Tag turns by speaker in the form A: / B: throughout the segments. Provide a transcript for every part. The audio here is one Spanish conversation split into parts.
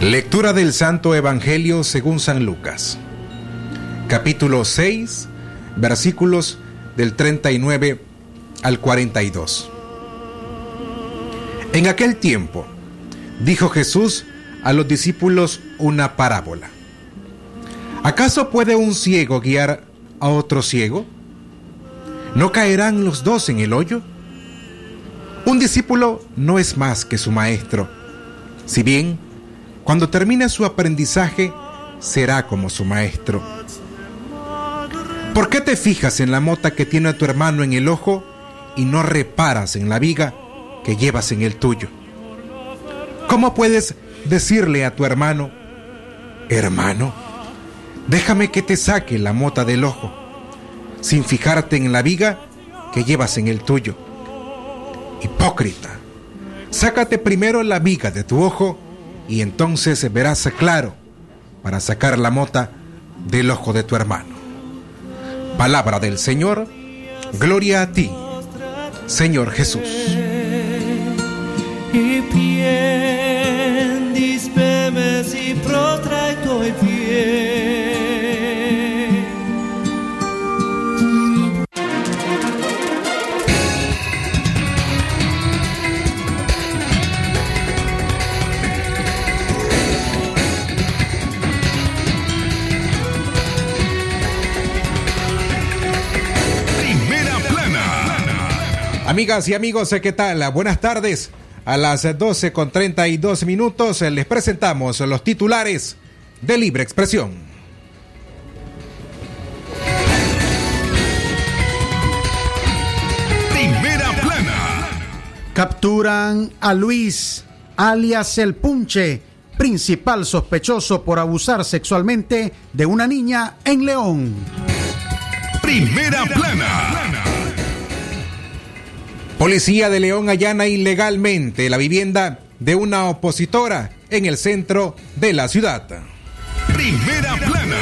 A: Lectura del Santo Evangelio según San Lucas. Capítulo 6, versículos del 39 al 42. En aquel tiempo, dijo Jesús a los discípulos una parábola. ¿Acaso puede un ciego guiar a otro ciego? ¿No caerán los dos en el hoyo? Un discípulo no es más que su maestro, si bien cuando termine su aprendizaje, será como su maestro. ¿Por qué te fijas en la mota que tiene tu hermano en el ojo y no reparas en la viga que llevas en el tuyo? ¿Cómo puedes decirle a tu hermano, hermano, déjame que te saque la mota del ojo, sin fijarte en la viga que llevas en el tuyo? Hipócrita, sácate primero la viga de tu ojo y entonces verás claro para sacar la mota del ojo de tu hermano. Palabra del Señor, gloria a ti, Señor Jesús. Amigas y amigos, ¿qué tal? Buenas tardes. A las 12 con 32 minutos les presentamos los titulares de Libre Expresión.
B: Primera plana. Capturan a Luis, alias El Punche, principal sospechoso por abusar sexualmente de una niña en León.
C: Primera plana.
A: Policía de León allana ilegalmente la vivienda de una opositora en el centro de la ciudad.
C: Primera plana.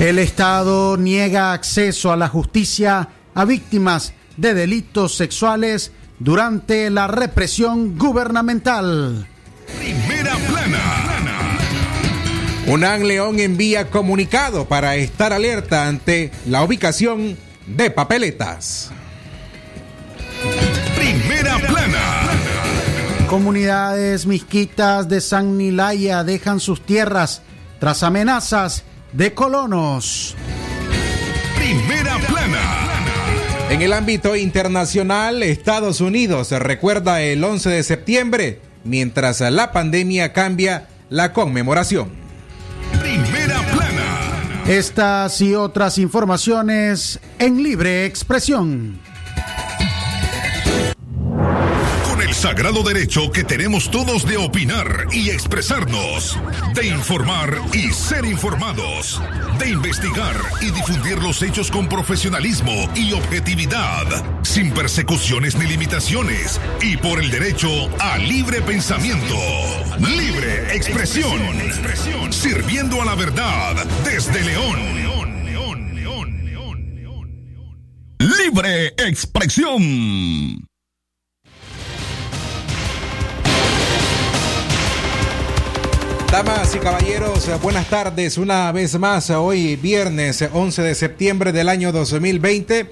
B: El Estado niega acceso a la justicia a víctimas de delitos sexuales durante la represión gubernamental.
C: Primera plana.
A: UNAM León envía comunicado para estar alerta ante la ubicación de papeletas.
C: Primera plana.
B: Comunidades misquitas de San Nilaya dejan sus tierras tras amenazas de colonos.
C: Primera plana.
A: En el ámbito internacional, Estados Unidos recuerda el 11 de septiembre, mientras la pandemia cambia la conmemoración.
B: Estas y otras informaciones en libre expresión.
C: Con el sagrado derecho que tenemos todos de opinar y expresarnos, de informar y ser informados, de investigar y difundir los hechos con profesionalismo y objetividad, sin persecuciones ni limitaciones, y por el derecho a libre pensamiento, libre expresión, sirviendo a la verdad desde León. Libre expresión.
A: Damas y caballeros, buenas tardes. Una vez más, hoy viernes 11 de septiembre del año 2020,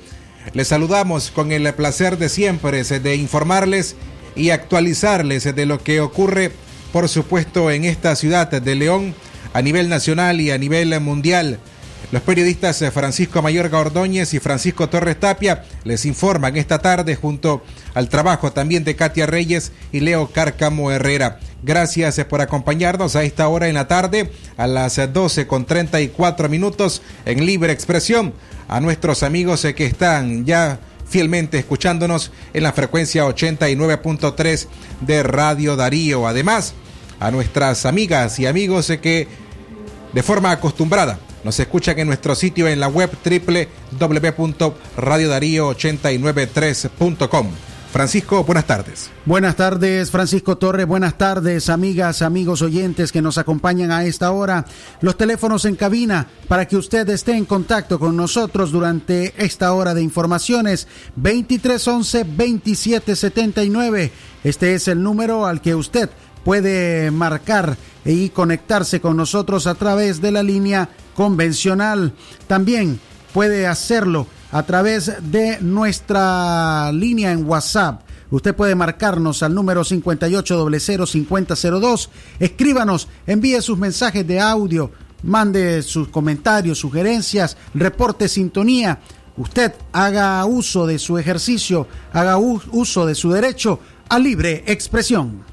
A: les saludamos con el placer de siempre de informarles y actualizarles de lo que ocurre, por supuesto, en esta ciudad de León a nivel nacional y a nivel mundial. Los periodistas Francisco Mayorga Ordóñez y Francisco Torres Tapia les informan esta tarde junto al trabajo también de Katia Reyes y Leo Cárcamo Herrera. Gracias por acompañarnos a esta hora en la tarde, a las 12 con 34 minutos en Libre Expresión. A nuestros amigos que están ya fielmente escuchándonos en la frecuencia 89.3 de Radio Darío. Además, a nuestras amigas y amigos que de forma acostumbrada nos escuchan en nuestro sitio en la web www.radiodarío893.com. Francisco, buenas tardes.
B: Buenas tardes, Francisco Torres. Buenas tardes, amigas, amigos oyentes que nos acompañan a esta hora. Los teléfonos en cabina para que usted esté en contacto con nosotros durante esta hora de informaciones. 2311-2779. Este es el número al que usted puede marcar y conectarse con nosotros a través de la línea convencional. También puede hacerlo a través de nuestra línea en WhatsApp. Usted puede marcarnos al número 58005002. Escríbanos, envíe sus mensajes de audio, mande sus comentarios, sugerencias, reporte sintonía. Usted haga uso de su ejercicio, haga uso de su derecho a libre expresión.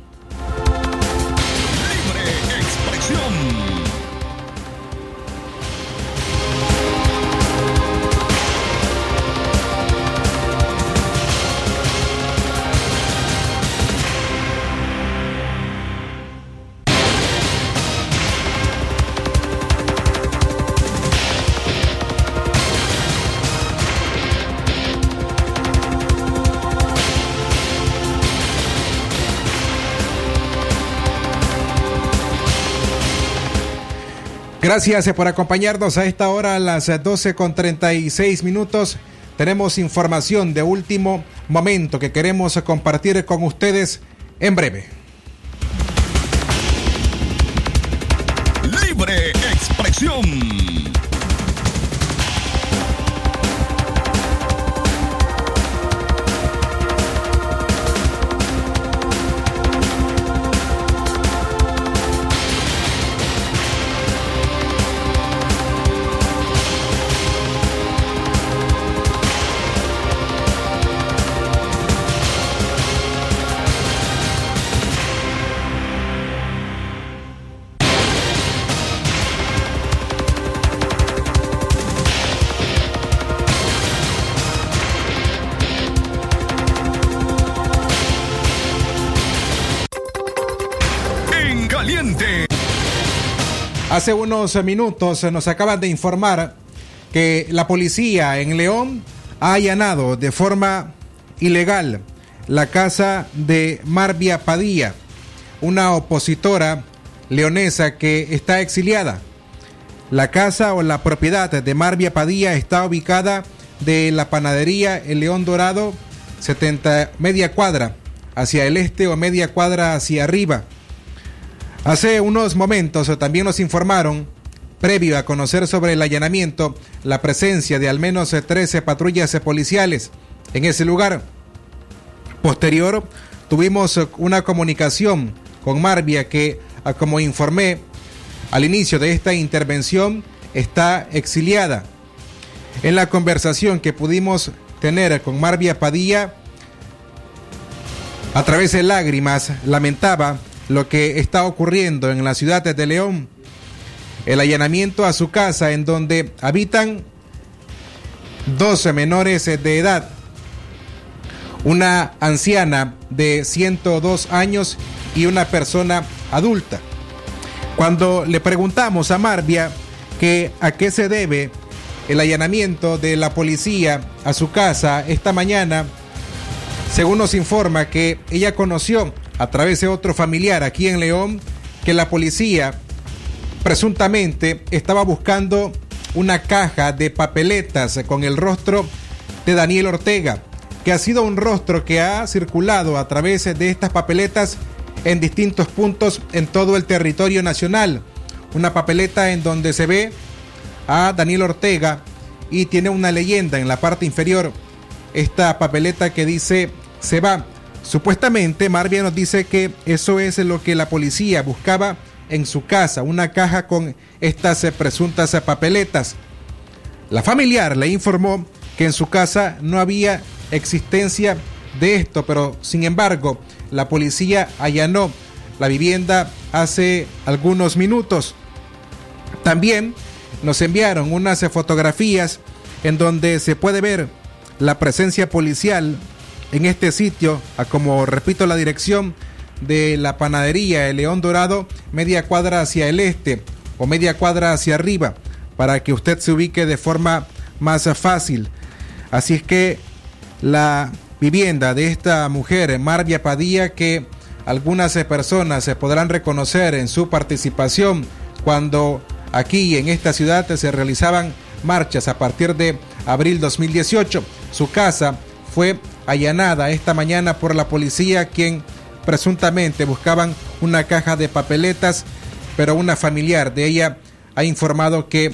A: Gracias por acompañarnos a esta hora a las 12 con 36 minutos. Tenemos información de último momento que queremos compartir con ustedes en breve.
C: Libre expresión.
A: Hace unos minutos nos acaban de informar que la policía en León ha allanado de forma ilegal la casa de Marvia Padilla, una opositora leonesa que está exiliada. La casa o la propiedad de Marvia Padilla está ubicada de la panadería El León Dorado, 70 media cuadra hacia el este o media cuadra hacia arriba. Hace unos momentos también nos informaron, previo a conocer sobre el allanamiento, la presencia de al menos 13 patrullas policiales en ese lugar. Posterior, tuvimos una comunicación con Marvia que, como informé al inicio de esta intervención, está exiliada. En la conversación que pudimos tener con Marvia Padilla, a través de lágrimas, lamentaba lo que está ocurriendo en la ciudad de León. El allanamiento a su casa en donde habitan 12 menores de edad, una anciana de 102 años y una persona adulta. Cuando le preguntamos a Marvia que a qué se debe el allanamiento de la policía a su casa esta mañana, según nos informa que ella conoció a través de otro familiar aquí en León que la policía presuntamente estaba buscando una caja de papeletas con el rostro de Daniel Ortega, que ha sido un rostro que ha circulado a través de estas papeletas en distintos puntos en todo el territorio nacional. Una papeleta en donde se ve a Daniel Ortega y tiene una leyenda en la parte inferior. Esta papeleta que dice se va Supuestamente, Marvia nos dice que eso es lo que la policía buscaba en su casa, una caja con estas presuntas papeletas. La familiar le informó que en su casa no había existencia de esto, pero sin embargo, la policía allanó la vivienda hace algunos minutos. También nos enviaron unas fotografías en donde se puede ver la presencia policial en este sitio, a como repito la dirección de la panadería El León Dorado, media cuadra hacia el este o media cuadra hacia arriba, para que usted se ubique de forma más fácil. Así es que la vivienda de esta mujer, Marvia Padilla, que algunas personas se podrán reconocer en su participación cuando aquí en esta ciudad se realizaban marchas a partir de abril 2018. Su casa fue allanada esta mañana por la policía, quien presuntamente buscaban una caja de papeletas, pero una familiar de ella ha informado que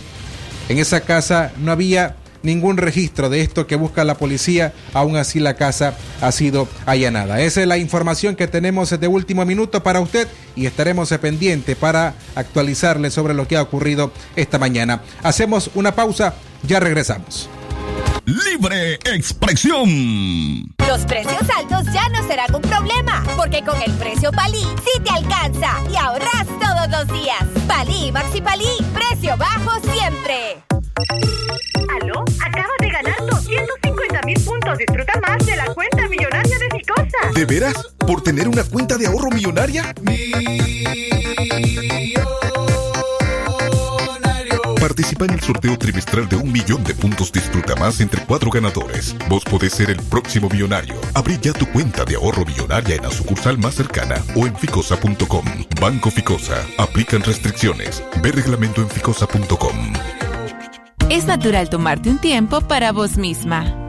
A: en esa casa no había ningún registro de esto que busca la policía, aún así la casa ha sido allanada. Esa es la información que tenemos de último minuto para usted y estaremos pendientes para actualizarle sobre lo que ha ocurrido esta mañana. Hacemos una pausa, ya regresamos.
C: Libre expresión.
D: Los precios altos ya no serán un problema, porque con el precio Palí sí te alcanza y ahorras todos los días. Palí, Maxi Palí, precio bajo siempre.
E: ¿Aló? Acabas de ganar 250 mil puntos. Disfruta más de la cuenta millonaria de Ficosa.
C: ¿De veras? ¿Por tener una cuenta de ahorro millonaria? Participa en el sorteo trimestral de un millón de puntos Disfruta Más entre cuatro ganadores. Vos podés ser el próximo millonario. Abrí ya tu cuenta de ahorro millonaria en la sucursal más cercana o en ficosa.com. Banco Ficosa. Aplican restricciones. Ve reglamento en ficosa.com.
F: Es natural tomarte un tiempo para vos misma.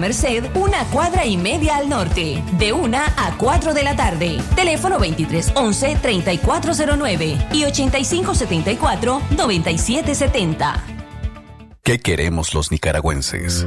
G: Merced, una cuadra y media al norte, de 1 a 4 de la tarde. Teléfono 2311-3409 y 8574-9770.
H: ¿Qué queremos los nicaragüenses?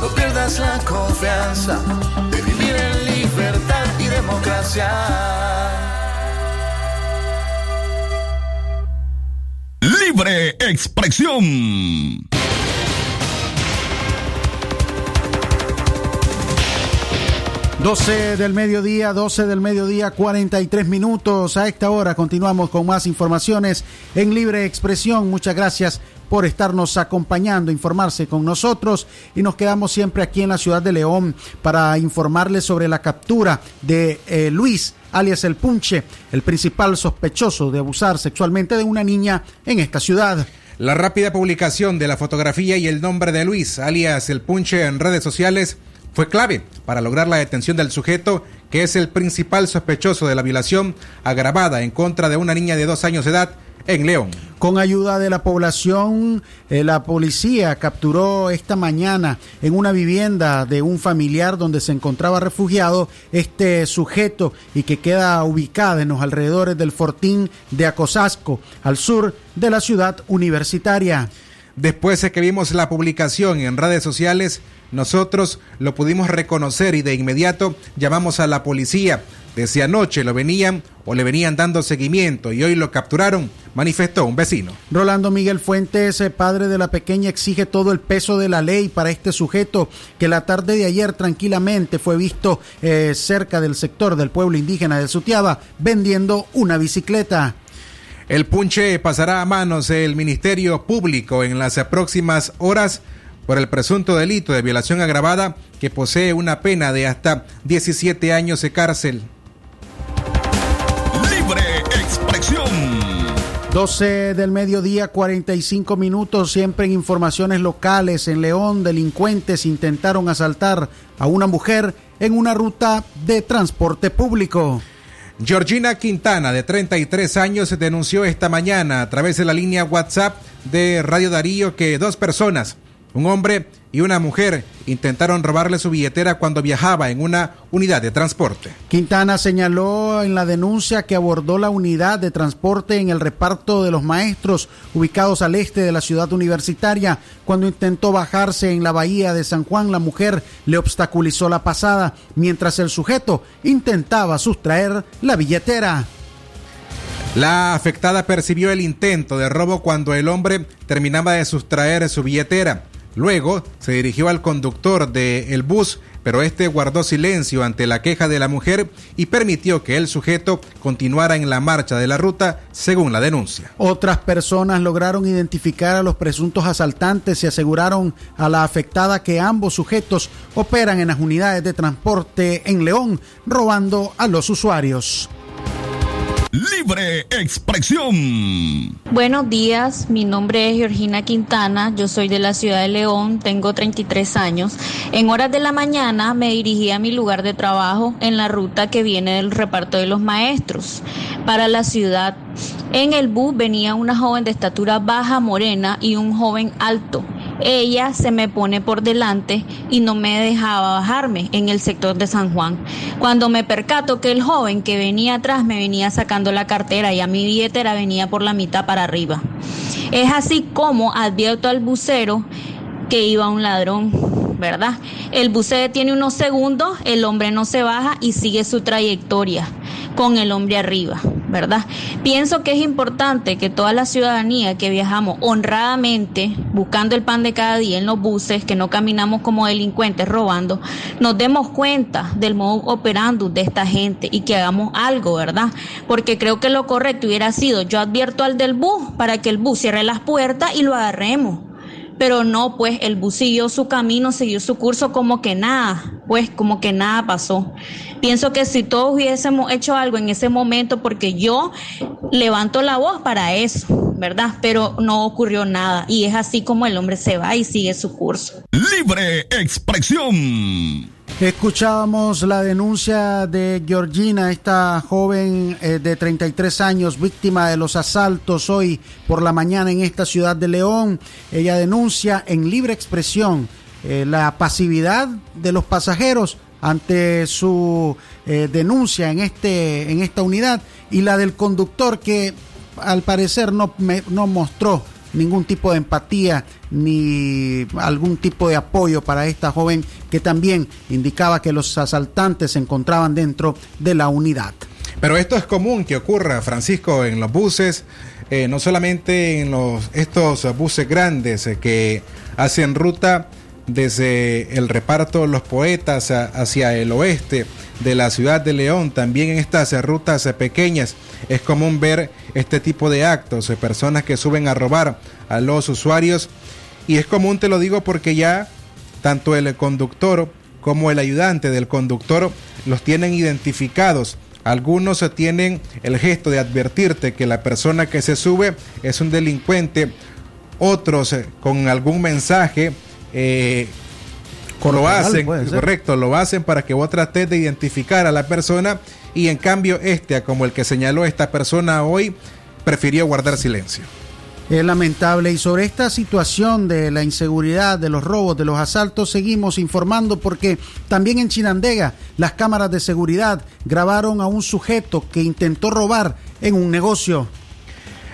I: No pierdas la confianza de vivir en libertad y democracia.
C: Libre expresión.
B: Doce del mediodía, 12 del mediodía, 43 minutos. A esta hora continuamos con más informaciones en libre expresión. Muchas gracias por estarnos acompañando, informarse con nosotros y nos quedamos siempre aquí en la ciudad de León para informarles sobre la captura de eh, Luis alias El Punche, el principal sospechoso de abusar sexualmente de una niña en esta ciudad.
A: La rápida publicación de la fotografía y el nombre de Luis, alias El Punche, en redes sociales fue clave para lograr la detención del sujeto que es el principal sospechoso de la violación agravada en contra de una niña de dos años de edad en León.
B: Con ayuda de la población, eh, la policía capturó esta mañana en una vivienda de un familiar donde se encontraba refugiado este sujeto y que queda ubicada en los alrededores del fortín de Acosasco, al sur de la ciudad universitaria.
A: Después de que vimos la publicación en redes sociales, nosotros lo pudimos reconocer y de inmediato llamamos a la policía. Desde anoche lo venían o le venían dando seguimiento y hoy lo capturaron, manifestó un vecino.
B: Rolando Miguel Fuentes, eh, padre de la pequeña, exige todo el peso de la ley para este sujeto que la tarde de ayer tranquilamente fue visto eh, cerca del sector del pueblo indígena de Sutiaba vendiendo una bicicleta.
A: El punche pasará a manos del Ministerio Público en las próximas horas por el presunto delito de violación agravada que posee una pena de hasta 17 años de cárcel.
B: 12 del mediodía, 45 minutos, siempre en informaciones locales. En León, delincuentes intentaron asaltar a una mujer en una ruta de transporte público.
A: Georgina Quintana, de 33 años, denunció esta mañana a través de la línea WhatsApp de Radio Darío que dos personas Un hombre y una mujer intentaron robarle su billetera cuando viajaba en una unidad de transporte.
B: Quintana señaló en la denuncia que abordó la unidad de transporte en el reparto de los maestros ubicados al este de la ciudad universitaria. Cuando intentó bajarse en la bahía de San Juan, la mujer le obstaculizó la pasada mientras el sujeto intentaba sustraer la billetera.
A: La afectada percibió el intento de robo cuando el hombre terminaba de sustraer su billetera. Luego se dirigió al conductor del bus, pero este guardó silencio ante la queja de la mujer y permitió que el sujeto continuara en la marcha de la ruta, según la denuncia.
B: Otras personas lograron identificar a los presuntos asaltantes y aseguraron a la afectada que ambos sujetos operan en las unidades de transporte en León, robando a los usuarios.
C: Libre expresión.
J: Buenos días, mi nombre es Georgina Quintana, yo soy de la ciudad de León, tengo 33 años. En horas de la mañana me dirigí a mi lugar de trabajo en la ruta que viene del reparto de los maestros para la ciudad. En el bus venía una joven de estatura baja, morena y un joven alto ella se me pone por delante y no me dejaba bajarme en el sector de San Juan. Cuando me percato que el joven que venía atrás me venía sacando la cartera y a mi billetera venía por la mitad para arriba. Es así como advierto al bucero que iba un ladrón, ¿verdad? El buceo tiene unos segundos, el hombre no se baja y sigue su trayectoria con el hombre arriba. ¿Verdad? Pienso que es importante que toda la ciudadanía que viajamos honradamente, buscando el pan de cada día en los buses, que no caminamos como delincuentes robando, nos demos cuenta del modo operando de esta gente y que hagamos algo, ¿verdad? Porque creo que lo correcto hubiera sido, yo advierto al del bus para que el bus cierre las puertas y lo agarremos pero no, pues el bus siguió su camino, siguió su curso como que nada, pues como que nada pasó. Pienso que si todos hubiésemos hecho algo en ese momento, porque yo levanto la voz para eso, ¿verdad? Pero no ocurrió nada y es así como el hombre se va y sigue su curso.
C: Libre expresión.
B: Escuchábamos la denuncia de Georgina, esta joven eh, de 33 años, víctima de los asaltos hoy por la mañana en esta ciudad de León. Ella denuncia en libre expresión eh, la pasividad de los pasajeros ante su eh, denuncia en, este, en esta unidad y la del conductor que al parecer no, no mostró ningún tipo de empatía ni algún tipo de apoyo para esta joven que también indicaba que los asaltantes se encontraban dentro de la unidad.
A: Pero esto es común que ocurra, Francisco, en los buses, eh, no solamente en los, estos buses grandes eh, que hacen ruta desde el reparto de Los Poetas hacia el oeste de la ciudad de León, también en estas rutas pequeñas es común ver este tipo de actos, personas que suben a robar a los usuarios y es común, te lo digo, porque ya tanto el conductor como el ayudante del conductor los tienen identificados. Algunos tienen el gesto de advertirte que la persona que se sube es un delincuente, otros con algún mensaje eh, lo hacen, correcto, lo hacen para que vos trates de identificar a la persona y en cambio este, como el que señaló esta persona hoy, prefirió guardar silencio.
B: Es lamentable y sobre esta situación de la inseguridad, de los robos, de los asaltos, seguimos informando porque también en Chinandega las cámaras de seguridad grabaron a un sujeto que intentó robar en un negocio.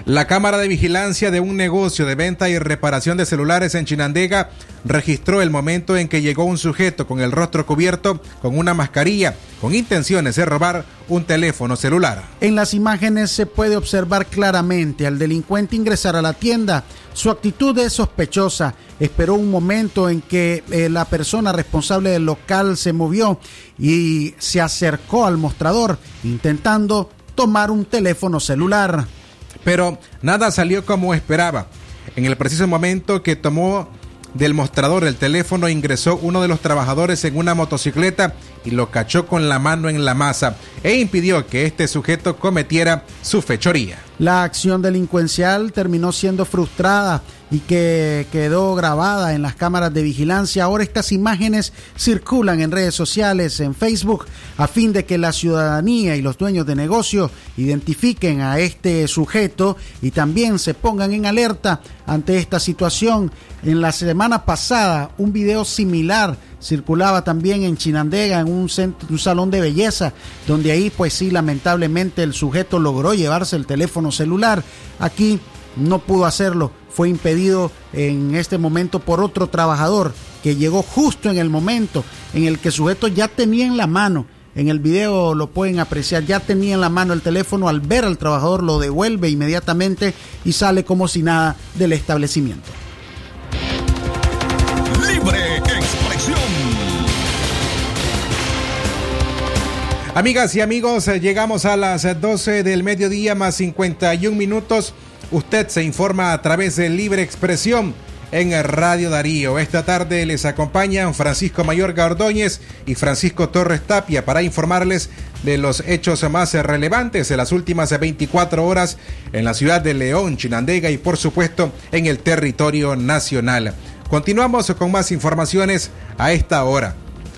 A: La cámara de vigilancia de un negocio de venta y reparación de celulares en Chinandega registró el momento en que llegó un sujeto con el rostro cubierto con una mascarilla con intenciones de robar un teléfono celular.
B: En las imágenes se puede observar claramente al delincuente ingresar a la tienda. Su actitud es sospechosa. Esperó un momento en que eh, la persona responsable del local se movió y se acercó al mostrador intentando tomar un teléfono celular
A: pero nada salió como esperaba. En el preciso momento que tomó del mostrador el teléfono ingresó uno de los trabajadores en una motocicleta y lo cachó con la mano en la masa e impidió que este sujeto cometiera su fechoría.
B: La acción delincuencial terminó siendo frustrada y que quedó grabada en las cámaras de vigilancia. Ahora estas imágenes circulan en redes sociales, en Facebook, a fin de que la ciudadanía y los dueños de negocio identifiquen a este sujeto y también se pongan en alerta ante esta situación. En la semana pasada, un video similar circulaba también en Chinandega, en un, centro, un salón de belleza, donde ahí pues sí, lamentablemente el sujeto logró llevarse el teléfono celular. Aquí no pudo hacerlo, fue impedido en este momento por otro trabajador que llegó justo en el momento en el que el sujeto ya tenía en la mano. En el video lo pueden apreciar, ya tenía en la mano el teléfono, al ver al trabajador lo devuelve inmediatamente y sale como si nada del establecimiento.
A: Amigas y amigos, eh, llegamos a las 12 del mediodía más 51 minutos. Usted se informa a través de Libre Expresión en Radio Darío. Esta tarde les acompañan Francisco Mayor Ordóñez y Francisco Torres Tapia para informarles de los hechos más relevantes de las últimas 24 horas en la ciudad de León, Chinandega y por supuesto en el territorio nacional. Continuamos con más informaciones a esta hora.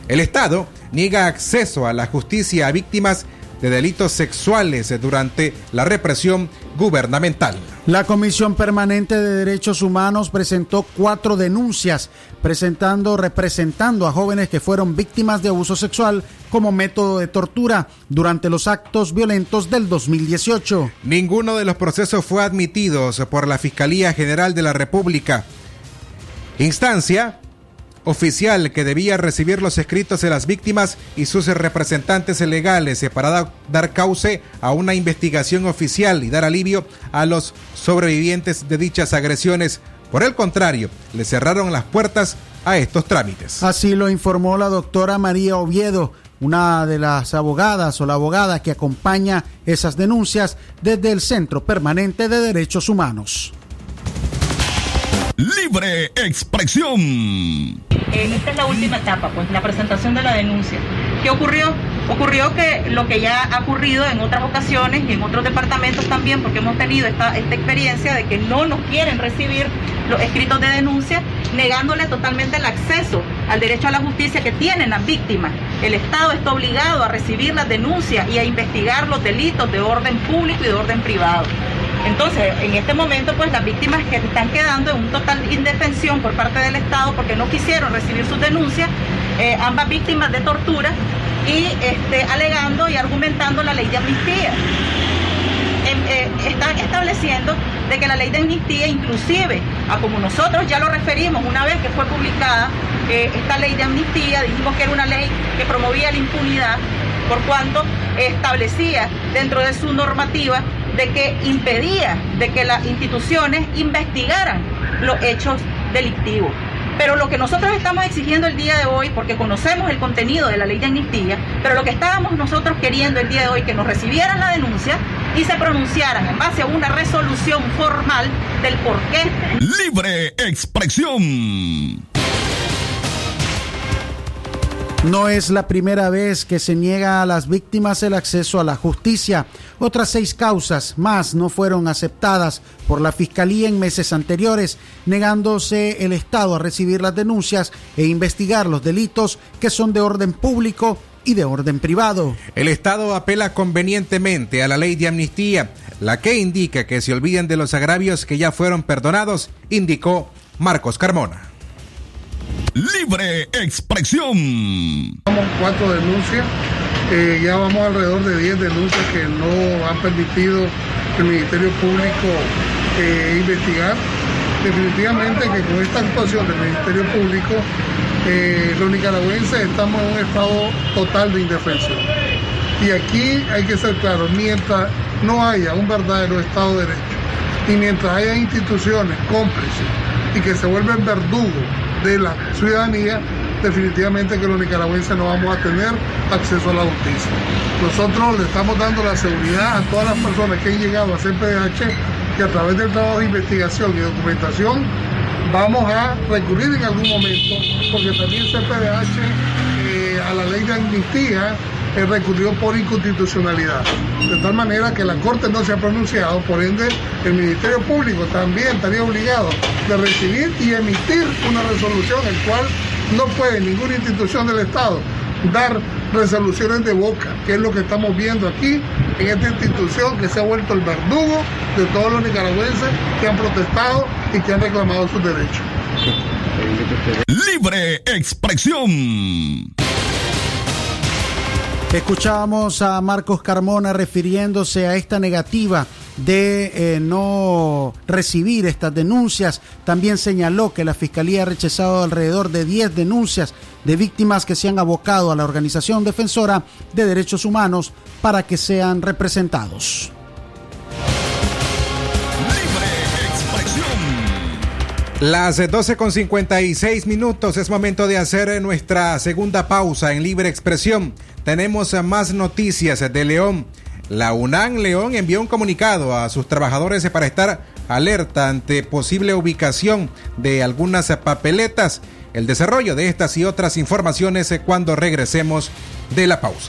A: El Estado niega acceso a la justicia a víctimas de delitos sexuales durante la represión gubernamental.
B: La Comisión Permanente de Derechos Humanos presentó cuatro denuncias presentando, representando a jóvenes que fueron víctimas de abuso sexual como método de tortura durante los actos violentos del 2018.
A: Ninguno de los procesos fue admitido por la Fiscalía General de la República. Instancia oficial que debía recibir los escritos de las víctimas y sus representantes legales para dar cauce a una investigación oficial y dar alivio a los sobrevivientes de dichas agresiones. Por el contrario, le cerraron las puertas a estos trámites.
B: Así lo informó la doctora María Oviedo, una de las abogadas o la abogada que acompaña esas denuncias desde el Centro Permanente de Derechos Humanos.
C: Libre expresión.
K: Eh, esta es la última etapa, pues, la presentación de la denuncia. ¿Qué ocurrió? Ocurrió que lo que ya ha ocurrido en otras ocasiones y en otros departamentos también, porque hemos tenido esta, esta experiencia de que no nos quieren recibir los escritos de denuncia, negándole totalmente el acceso al derecho a la justicia que tienen las víctimas. El Estado está obligado a recibir las denuncias y a investigar los delitos de orden público y de orden privado. Entonces, en este momento, pues las víctimas que están quedando en un total indefensión por parte del Estado porque no quisieron recibir sus denuncias, eh, ambas víctimas de tortura, y este, alegando y argumentando la ley de amnistía. Em, eh, están estableciendo de que la ley de amnistía inclusive, a como nosotros ya lo referimos una vez que fue publicada eh, esta ley de amnistía, dijimos que era una ley que promovía la impunidad por cuanto establecía dentro de su normativa de que impedía de que las instituciones investigaran los hechos delictivos. Pero lo que nosotros estamos exigiendo el día de hoy, porque conocemos el contenido de la ley de amnistía, pero lo que estábamos nosotros queriendo el día de hoy, que nos recibieran la denuncia y se pronunciaran en base a una resolución formal del por qué.
C: Libre expresión.
B: No es la primera vez que se niega a las víctimas el acceso a la justicia. Otras seis causas más no fueron aceptadas por la Fiscalía en meses anteriores, negándose el Estado a recibir las denuncias e investigar los delitos que son de orden público y de orden privado.
A: El Estado apela convenientemente a la ley de amnistía, la que indica que se olviden de los agravios que ya fueron perdonados, indicó Marcos Carmona.
C: Libre expresión.
L: Vamos cuatro denuncias, eh, ya vamos alrededor de 10 denuncias que no han permitido el Ministerio Público eh, investigar. Definitivamente que con esta actuación del Ministerio Público, eh, los nicaragüenses estamos en un estado total de indefensión. Y aquí hay que ser claro, mientras no haya un verdadero Estado de Derecho y mientras haya instituciones cómplices y que se vuelven verdugos de la ciudadanía, definitivamente que los nicaragüenses no vamos a tener acceso a la justicia. Nosotros le estamos dando la seguridad a todas las personas que han llegado a CPDH que a través del trabajo de investigación y documentación vamos a recurrir en algún momento, porque también CPDH eh, a la ley de amnistía recurrió por inconstitucionalidad. De tal manera que la Corte no se ha pronunciado, por ende el Ministerio Público también estaría obligado de recibir y emitir una resolución, el cual no puede ninguna institución del Estado dar resoluciones de boca, que es lo que estamos viendo aquí en esta institución que se ha vuelto el verdugo de todos los nicaragüenses que han protestado y que han reclamado sus derechos.
C: Libre expresión.
B: Escuchábamos a Marcos Carmona refiriéndose a esta negativa de eh, no recibir estas denuncias. También señaló que la Fiscalía ha rechazado alrededor de 10 denuncias de víctimas que se han abocado a la Organización Defensora de Derechos Humanos para que sean representados.
A: Las 12 con 56 minutos es momento de hacer nuestra segunda pausa en libre expresión. Tenemos más noticias de León. La UNAM León envió un comunicado a sus trabajadores para estar alerta ante posible ubicación de algunas papeletas. El desarrollo de estas y otras informaciones cuando regresemos de la pausa.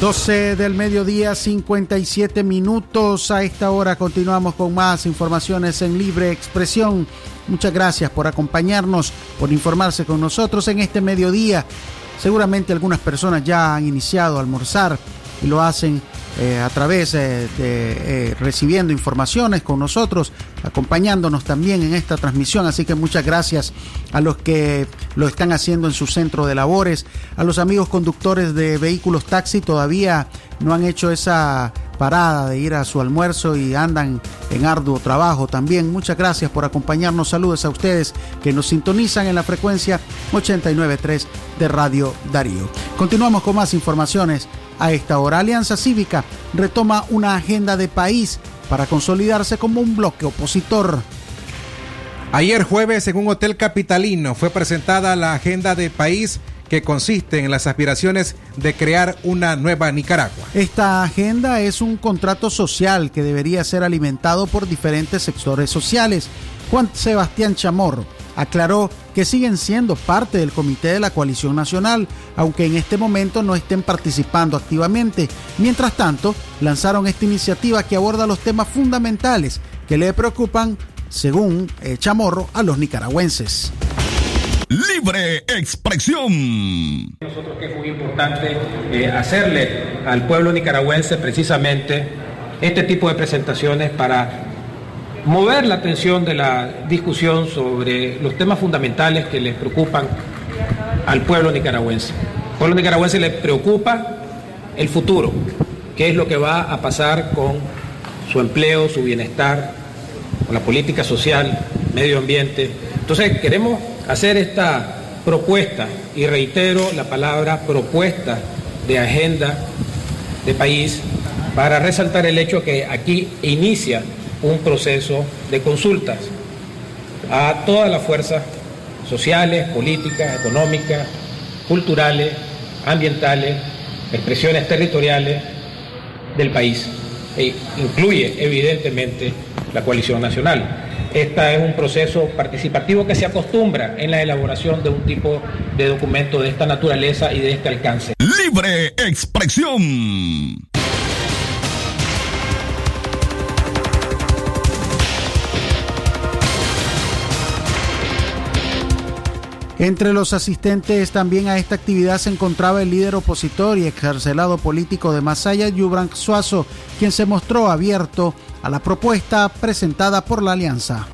B: 12 del mediodía, 57 minutos. A esta hora continuamos con más informaciones en libre expresión. Muchas gracias por acompañarnos, por informarse con nosotros en este mediodía. Seguramente algunas personas ya han iniciado a almorzar y lo hacen eh, a través eh, de eh, recibiendo informaciones con nosotros, acompañándonos también en esta transmisión. Así que muchas gracias a los que lo están haciendo en su centro de labores, a los amigos conductores de vehículos taxi todavía no han hecho esa parada de ir a su almuerzo y andan en arduo trabajo también. Muchas gracias por acompañarnos. Saludos a ustedes que nos sintonizan en la frecuencia 89.3 de Radio Darío. Continuamos con más informaciones a esta hora. Alianza Cívica retoma una agenda de país para consolidarse como un bloque opositor.
A: Ayer jueves en un hotel capitalino fue presentada la agenda de país que consiste en las aspiraciones de crear una nueva Nicaragua.
B: Esta agenda es un contrato social que debería ser alimentado por diferentes sectores sociales. Juan Sebastián Chamorro aclaró que siguen siendo parte del comité de la coalición nacional, aunque en este momento no estén participando activamente. Mientras tanto, lanzaron esta iniciativa que aborda los temas fundamentales que le preocupan, según eh, Chamorro, a los nicaragüenses.
C: Libre expresión.
M: Nosotros que es muy importante eh, hacerle al pueblo nicaragüense precisamente este tipo de presentaciones para mover la atención de la discusión sobre los temas fundamentales que les preocupan al pueblo nicaragüense. Al pueblo nicaragüense le preocupa el futuro, qué es lo que va a pasar con su empleo, su bienestar, con la política social, medio ambiente. Entonces queremos hacer esta propuesta, y reitero la palabra propuesta de agenda de país, para resaltar el hecho que aquí inicia un proceso de consultas a todas las fuerzas sociales, políticas, económicas, culturales, ambientales, expresiones territoriales del país. E incluye evidentemente la coalición nacional. Este es un proceso participativo que se acostumbra en la elaboración de un tipo de documento de esta naturaleza y de este alcance.
C: Libre expresión.
B: Entre los asistentes también a esta actividad se encontraba el líder opositor y excarcelado político de Masaya, Yubran Suazo, quien se mostró abierto a la propuesta presentada por la Alianza.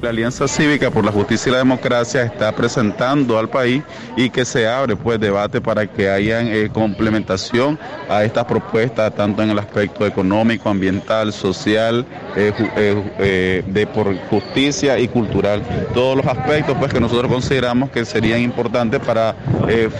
N: La Alianza Cívica por la Justicia y la Democracia está presentando al país y que se abre pues debate para que haya eh, complementación a estas propuestas tanto en el aspecto económico, ambiental, social, eh, eh, de por justicia y cultural. Todos los aspectos pues que nosotros consideramos que serían importantes para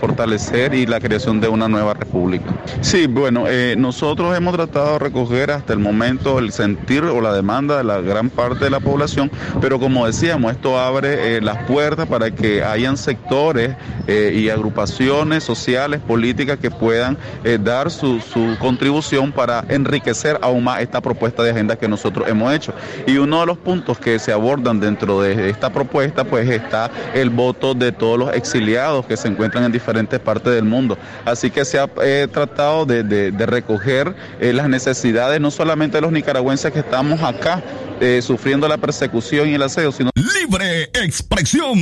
N: fortalecer y la creación de una nueva república. Sí, bueno, nosotros hemos tratado de recoger hasta el momento el sentir o la demanda de la gran parte de la población, pero como decíamos, esto abre eh, las puertas para que hayan sectores eh, y agrupaciones sociales, políticas que puedan eh, dar su, su, contribución para enriquecer aún más esta propuesta de agenda que nosotros hemos hecho. Y uno de los puntos que se abordan dentro de esta propuesta, pues está el voto de todos los exiliados que se encuentran en diferentes partes del mundo. Así que se ha tratado de, de recoger las necesidades no solamente de los nicaragüenses que estamos acá, eh, sufriendo la persecución y el aseo, sino
C: libre expresión.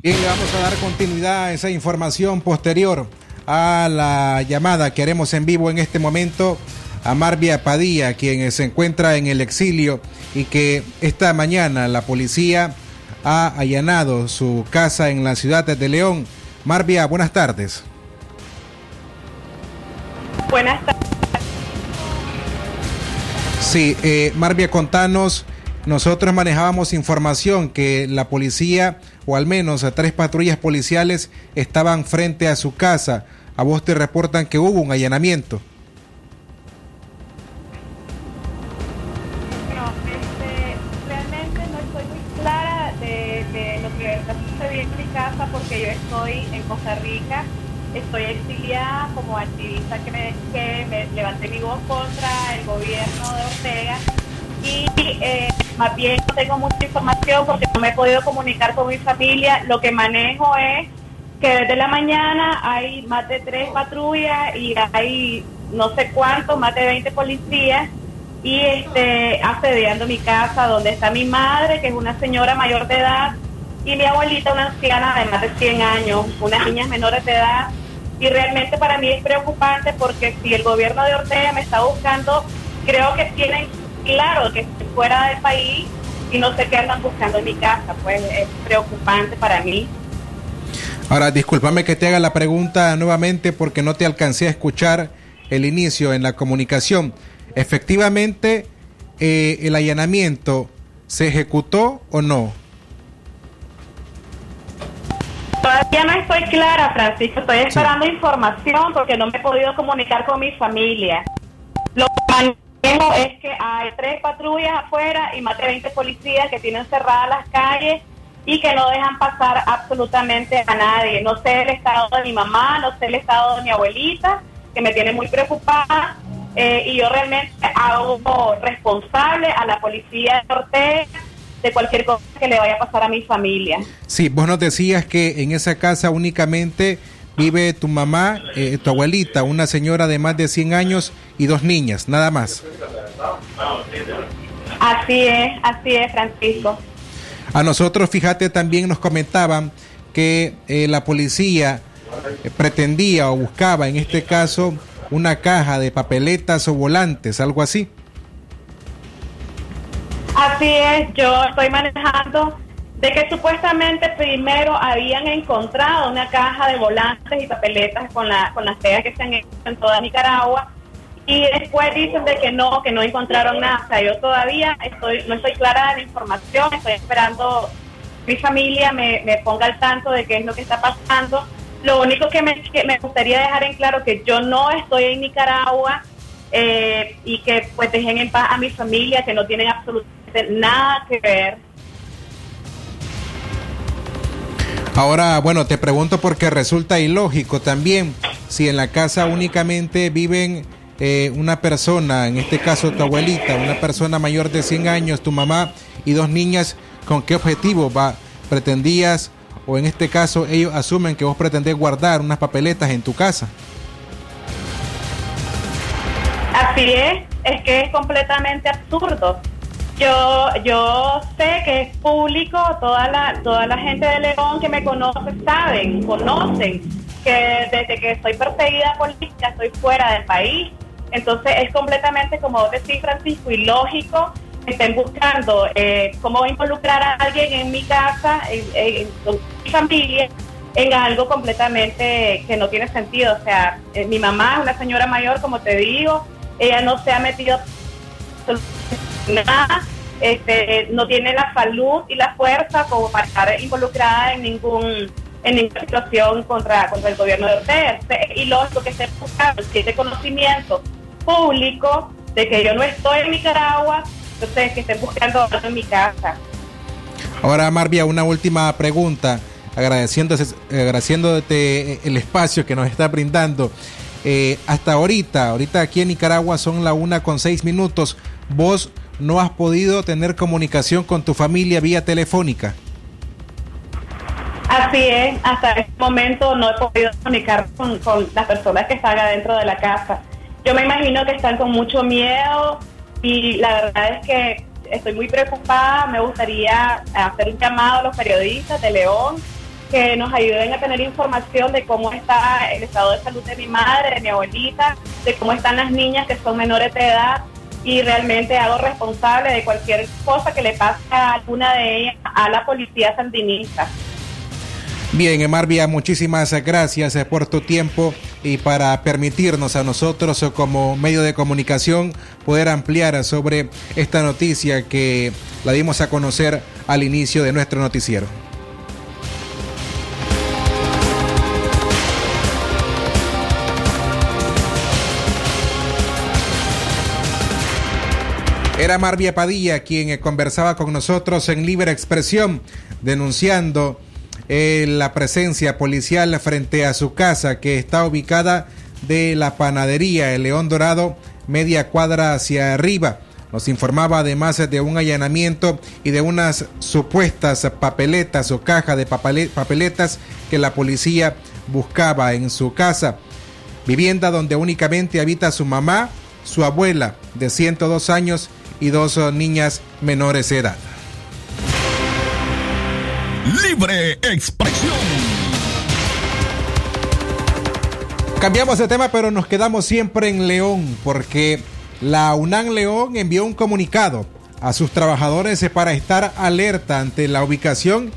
A: Bien, le vamos a dar continuidad a esa información posterior a la llamada que haremos en vivo en este momento a Marvia Padilla, quien se encuentra en el exilio y que esta mañana la policía ha allanado su casa en la ciudad de León. Marvia, buenas tardes.
O: Buenas tardes.
A: Sí, eh, Marvia, contanos, nosotros manejábamos información que la policía, o al menos a tres patrullas policiales, estaban frente a su casa. A vos te reportan que hubo un allanamiento.
O: No, este, realmente no estoy muy clara de, lo que está en mi casa porque yo estoy en Costa Rica estoy exiliada como activista que, me, que me levanté mi voz contra el gobierno de Ortega y eh, más bien no tengo mucha información porque no me he podido comunicar con mi familia. Lo que manejo es que desde la mañana hay más de tres patrullas y hay no sé cuántos, más de 20 policías y este asediando mi casa donde está mi madre, que es una señora mayor de edad, y mi abuelita, una anciana de más de 100 años, unas niñas menores de edad y realmente para mí es preocupante porque si el gobierno de Ortega me está buscando, creo que tienen claro que estoy fuera del país y no sé qué andan buscando en mi casa, pues es preocupante para mí.
A: Ahora, discúlpame que te haga la pregunta nuevamente porque no te alcancé a escuchar el inicio en la comunicación. Efectivamente, eh, el allanamiento se ejecutó o no?
O: Todavía no estoy clara, Francisco. Estoy esperando información porque no me he podido comunicar con mi familia. Lo que manejo es que hay tres patrullas afuera y más de 20 policías que tienen cerradas las calles y que no dejan pasar absolutamente a nadie. No sé el estado de mi mamá, no sé el estado de mi abuelita, que me tiene muy preocupada. Eh, y yo realmente hago responsable a la policía de Ortega de cualquier cosa que le vaya a pasar a mi familia.
A: Sí, vos nos decías que en esa casa únicamente vive tu mamá, eh, tu abuelita, una señora de más de 100 años y dos niñas, nada más.
O: Así es, así es, Francisco.
A: A nosotros, fíjate, también nos comentaban que eh, la policía eh, pretendía o buscaba en este caso una caja de papeletas o volantes, algo así.
O: Así es, yo estoy manejando de que supuestamente primero habían encontrado una caja de volantes y papeletas con, la, con las pegas que se han hecho en toda Nicaragua y después dicen de que no, que no encontraron nada. O sea, yo todavía estoy, no estoy clara de la información, estoy esperando mi familia me, ponga al tanto de qué es lo que está pasando. Lo único que me, que me gustaría dejar en claro que yo no estoy en Nicaragua eh, y que pues dejen en paz a mi familia que no tienen absolutamente nada que ver.
A: Ahora, bueno, te pregunto porque resulta ilógico también si en la casa únicamente viven eh, una persona, en este caso tu abuelita, una persona mayor de 100 años, tu mamá y dos niñas, ¿con qué objetivo va, pretendías o en este caso ellos asumen que vos pretendés guardar unas papeletas en tu casa?
O: Así es, es que es completamente absurdo. Yo, yo sé que es público, toda la, toda la gente de León que me conoce saben, conocen que desde que soy perseguida política estoy fuera del país. Entonces es completamente, como vos decís, Francisco, ilógico que estén buscando eh, cómo involucrar a alguien en mi casa, en, en- mi familia, en algo completamente que no tiene sentido. O sea, eh, mi mamá es una señora mayor, como te digo, ella no se ha metido nada, este, no tiene la salud y la fuerza como para estar involucrada en ningún en ninguna situación contra, contra el gobierno de Ortega. Y lógico que esté buscando este conocimiento público de que yo no estoy en Nicaragua, entonces que estén buscando algo en mi casa.
A: Ahora, Marvia, una última pregunta, agradeciéndote, agradeciéndote el espacio que nos está brindando. Eh, hasta ahorita, ahorita aquí en Nicaragua son la una con seis minutos. ¿Vos no has podido tener comunicación con tu familia vía telefónica?
O: Así es, hasta este momento no he podido comunicar con, con las personas que están adentro de la casa. Yo me imagino que están con mucho miedo y la verdad es que estoy muy preocupada. Me gustaría hacer un llamado a los periodistas de León que nos ayuden a tener información de cómo está el estado de salud de mi madre, de mi abuelita, de cómo están las niñas que son menores de edad y realmente hago responsable de cualquier cosa que le pase a alguna de ellas a la policía sandinista.
A: Bien, Marvia, muchísimas gracias eh, por tu tiempo y para permitirnos a nosotros eh, como medio de comunicación poder ampliar sobre esta noticia que la dimos a conocer al inicio de nuestro noticiero. Era Marvia Padilla quien eh, conversaba con nosotros en libre expresión, denunciando eh, la presencia policial frente a su casa que está ubicada de la panadería El León Dorado, media cuadra hacia arriba. Nos informaba además de un allanamiento y de unas supuestas papeletas o caja de papele- papeletas que la policía buscaba en su casa. Vivienda donde únicamente habita su mamá, su abuela de 102 años y dos oh, niñas menores de edad.
C: Libre expresión.
A: Cambiamos de tema, pero nos quedamos siempre en León, porque la UNAM León envió un comunicado a sus trabajadores para estar alerta ante la ubicación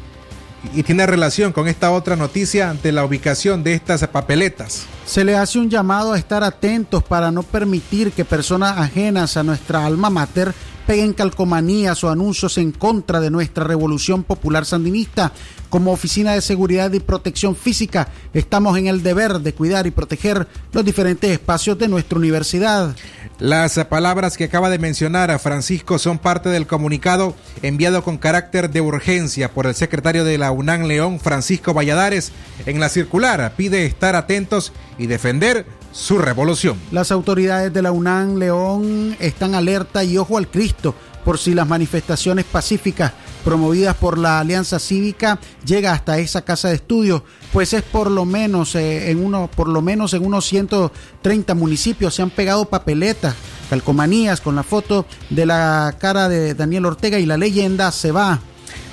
A: y tiene relación con esta otra noticia ante la ubicación de estas papeletas.
B: Se le hace un llamado a estar atentos para no permitir que personas ajenas a nuestra alma mater peguen calcomanías o anuncios en contra de nuestra revolución popular sandinista. Como Oficina de Seguridad y Protección Física, estamos en el deber de cuidar y proteger los diferentes espacios de nuestra universidad.
A: Las palabras que acaba de mencionar a Francisco son parte del comunicado enviado con carácter de urgencia por el secretario de la UNAM León, Francisco Valladares. En la circular pide estar atentos y defender su revolución.
B: Las autoridades de la UNAM León están alerta y ojo al Cristo por si las manifestaciones pacíficas promovidas por la Alianza Cívica llega hasta esa casa de estudios, pues es por lo menos eh, en uno, por lo menos en unos 130 municipios se han pegado papeletas, calcomanías con la foto de la cara de Daniel Ortega y la leyenda se va.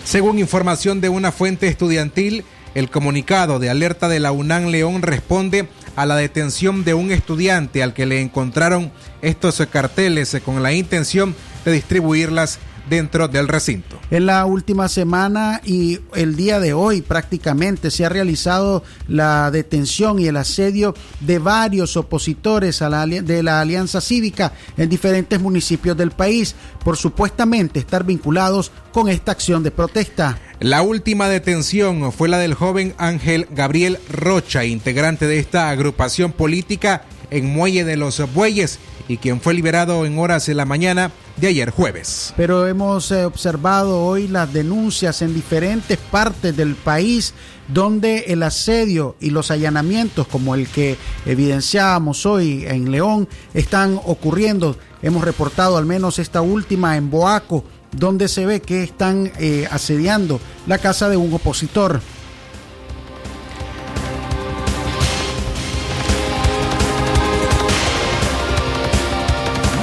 A: Según información de una fuente estudiantil, el comunicado de alerta de la UNAM León responde a la detención de un estudiante al que le encontraron estos carteles con la intención de distribuirlas dentro del recinto.
B: En la última semana y el día de hoy prácticamente se ha realizado la detención y el asedio de varios opositores a la, de la Alianza Cívica en diferentes municipios del país por supuestamente estar vinculados con esta acción de protesta.
A: La última detención fue la del joven Ángel Gabriel Rocha, integrante de esta agrupación política en Muelle de los Bueyes y quien fue liberado en horas de la mañana de ayer jueves.
B: Pero hemos eh, observado hoy las denuncias en diferentes partes del país donde el asedio y los allanamientos como el que evidenciábamos hoy en León están ocurriendo. Hemos reportado al menos esta última en Boaco, donde se ve que están eh, asediando la casa de un opositor.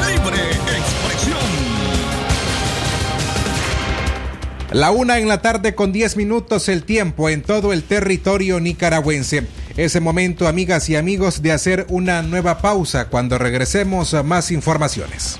C: Libre expresión.
A: La una en la tarde con 10 minutos el tiempo en todo el territorio nicaragüense. Es momento, amigas y amigos, de hacer una nueva pausa cuando regresemos a más informaciones.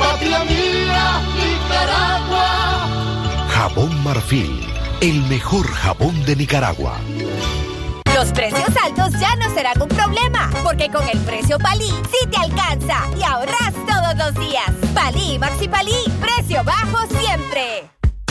I: Patria mía, Nicaragua.
P: Jabón Marfil, el mejor jabón de Nicaragua.
D: Los precios altos ya no serán un problema, porque con el precio Palí sí te alcanza y ahorras todos los días. Palí y Maxi Palí, precio bajo siempre.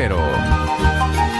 Q: cero.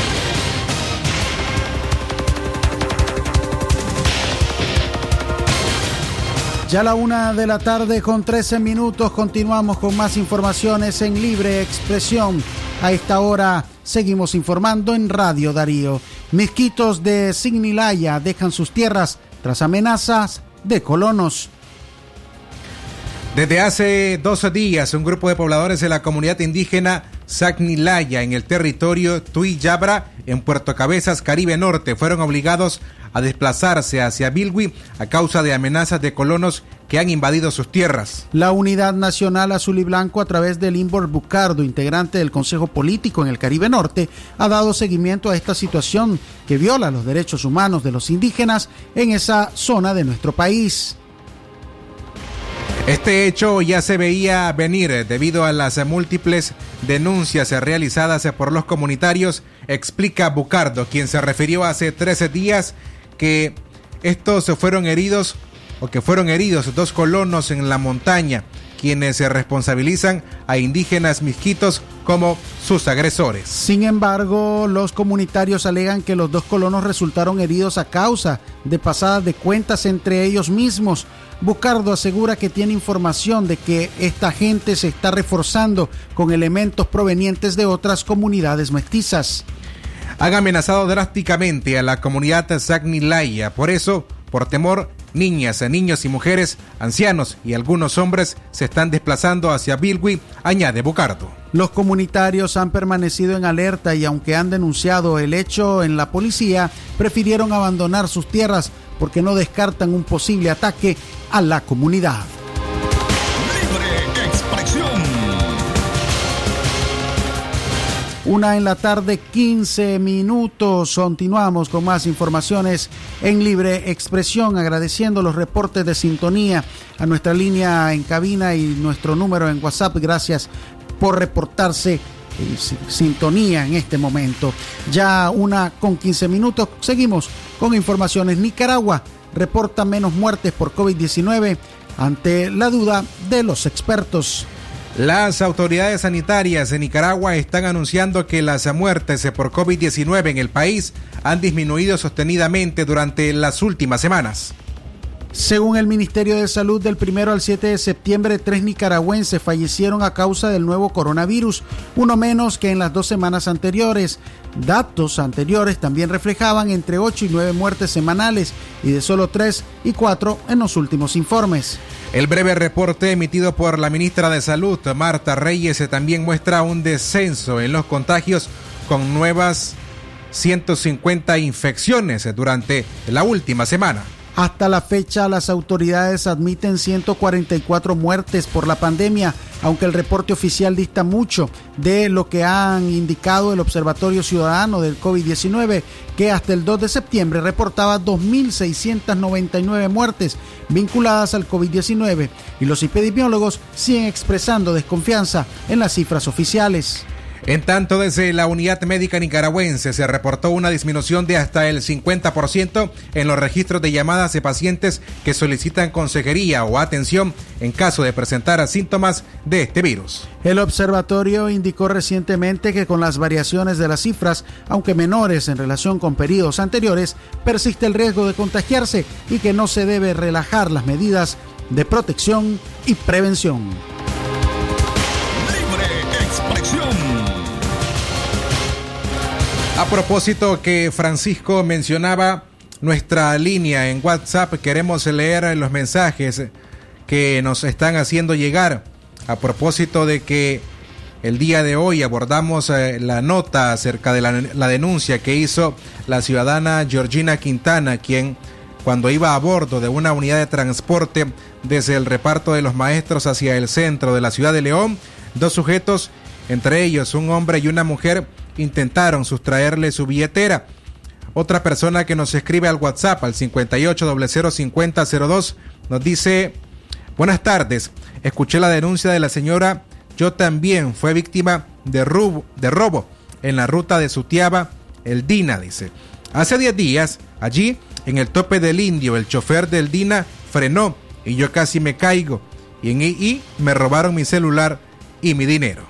B: Ya a la una de la tarde con 13 minutos continuamos con más informaciones en libre expresión. A esta hora seguimos informando en Radio Darío. Misquitos de Signilaya dejan sus tierras tras amenazas de colonos.
A: Desde hace dos días, un grupo de pobladores de la comunidad indígena Sagnilaya en el territorio Tuyabra, en Puerto Cabezas, Caribe Norte, fueron obligados a desplazarse hacia Bilwi a causa de amenazas de colonos que han invadido sus tierras.
B: La Unidad Nacional Azul y Blanco, a través de Limbor Bucardo, integrante del Consejo Político en el Caribe Norte, ha dado seguimiento a esta situación que viola los derechos humanos de los indígenas en esa zona de nuestro país.
A: Este hecho ya se veía venir debido a las múltiples denuncias realizadas por los comunitarios, explica Bucardo, quien se refirió hace 13 días que estos fueron heridos o que fueron heridos dos colonos en la montaña, quienes se responsabilizan a indígenas misquitos como sus agresores.
B: Sin embargo, los comunitarios alegan que los dos colonos resultaron heridos a causa de pasadas de cuentas entre ellos mismos. Bucardo asegura que tiene información de que esta gente se está reforzando con elementos provenientes de otras comunidades mestizas.
A: Han amenazado drásticamente a la comunidad Sagnilaya, por eso, por temor, niñas, niños y mujeres, ancianos y algunos hombres se están desplazando hacia Bilwi, añade Bucardo.
B: Los comunitarios han permanecido en alerta y aunque han denunciado el hecho en la policía, prefirieron abandonar sus tierras porque no descartan un posible ataque a la comunidad.
C: Libre
B: Una en la tarde, 15 minutos. Continuamos con más informaciones en libre expresión, agradeciendo los reportes de sintonía a nuestra línea en cabina y nuestro número en WhatsApp. Gracias por reportarse sintonía en este momento. Ya una con 15 minutos. Seguimos con informaciones. Nicaragua reporta menos muertes por COVID-19 ante la duda de los expertos.
A: Las autoridades sanitarias de Nicaragua están anunciando que las muertes por COVID-19 en el país han disminuido sostenidamente durante las últimas semanas.
B: Según el Ministerio de Salud, del 1 al 7 de septiembre, tres nicaragüenses fallecieron a causa del nuevo coronavirus, uno menos que en las dos semanas anteriores. Datos anteriores también reflejaban entre 8 y 9 muertes semanales y de solo 3 y 4 en los últimos informes.
A: El breve reporte emitido por la ministra de Salud, Marta Reyes, también muestra un descenso en los contagios con nuevas 150 infecciones durante la última semana.
B: Hasta la fecha, las autoridades admiten 144 muertes por la pandemia, aunque el reporte oficial dista mucho de lo que han indicado el Observatorio Ciudadano del COVID-19, que hasta el 2 de septiembre reportaba 2.699 muertes vinculadas al COVID-19 y los epidemiólogos siguen expresando desconfianza en las cifras oficiales.
A: En tanto, desde la unidad médica nicaragüense se reportó una disminución de hasta el 50% en los registros de llamadas de pacientes que solicitan consejería o atención en caso de presentar síntomas de este virus.
B: El observatorio indicó recientemente que con las variaciones de las cifras, aunque menores en relación con periodos anteriores, persiste el riesgo de contagiarse y que no se debe relajar las medidas de protección y prevención.
A: A propósito que Francisco mencionaba nuestra línea en WhatsApp, queremos leer los mensajes que nos están haciendo llegar. A propósito de que el día de hoy abordamos eh, la nota acerca de la, la denuncia que hizo la ciudadana Georgina Quintana, quien cuando iba a bordo de una unidad de transporte desde el reparto de los maestros hacia el centro de la ciudad de León, dos sujetos, entre ellos un hombre y una mujer, intentaron sustraerle su billetera. Otra persona que nos escribe al WhatsApp al 58005002 nos dice, buenas tardes, escuché la denuncia de la señora, yo también fue víctima de robo, de robo en la ruta de Sutiaba, el Dina, dice. Hace 10 días, allí, en el tope del indio, el chofer del Dina frenó y yo casi me caigo. Y en I me robaron mi celular y mi dinero.